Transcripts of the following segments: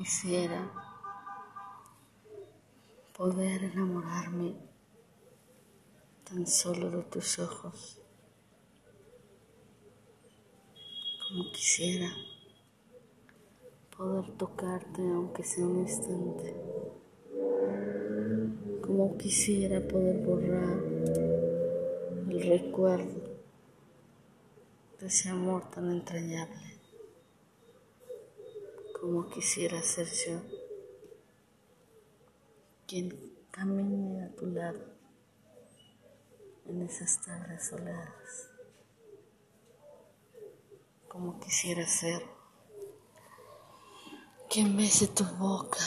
quisiera poder enamorarme tan solo de tus ojos, como quisiera poder tocarte aunque sea un instante, como quisiera poder borrar el recuerdo de ese amor tan entrañable como quisiera ser yo. Quien camine a tu lado en esas tardes soleadas, como quisiera ser. Quien bese tu boca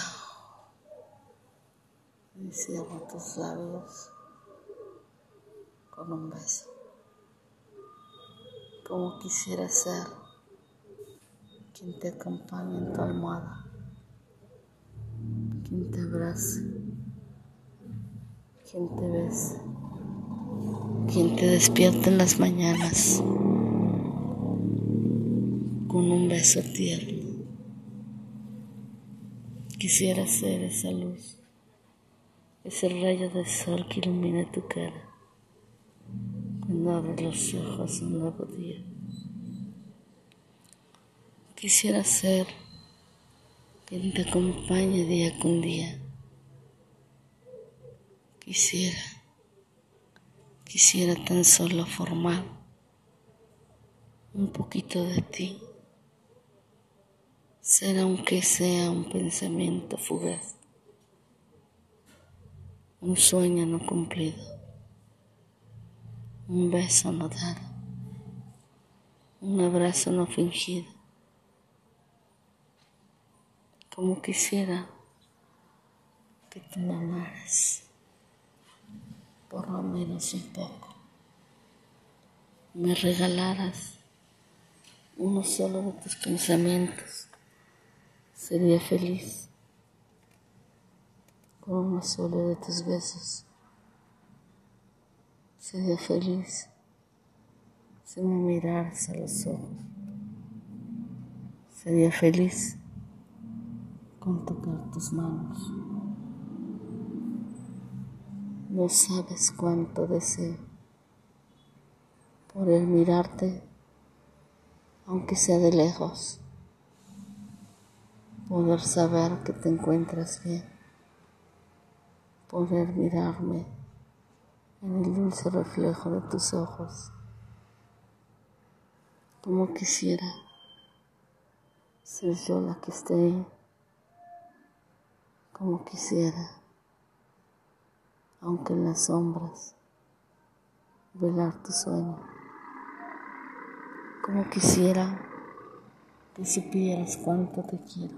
y cierre tus labios con un beso, como quisiera ser quien te acompañe en tu almohada, quien te abrace, quien te bese, quien te despierte en las mañanas con un beso tierno. Quisiera ser esa luz, ese rayo de sol que ilumina tu cara. Cuando abres los ojos un nuevo día. Quisiera ser quien te acompañe día con día. Quisiera, quisiera tan solo formar un poquito de ti. Ser aunque sea un pensamiento fugaz, un sueño no cumplido, un beso no dado, un abrazo no fingido como quisiera que tú me amaras, por lo menos un poco, me regalaras uno solo de tus pensamientos, sería feliz. Con uno solo de tus besos, sería feliz. Si me miraras a los ojos, sería feliz con tocar tus manos. No sabes cuánto deseo poder mirarte, aunque sea de lejos, poder saber que te encuentras bien, poder mirarme en el dulce reflejo de tus ojos, como quisiera ser yo la que esté como quisiera, aunque en las sombras, velar tu sueño, como quisiera que supieras cuánto te quiero,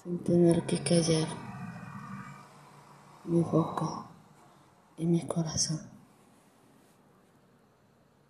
sin tener que callar mi boca y mi corazón.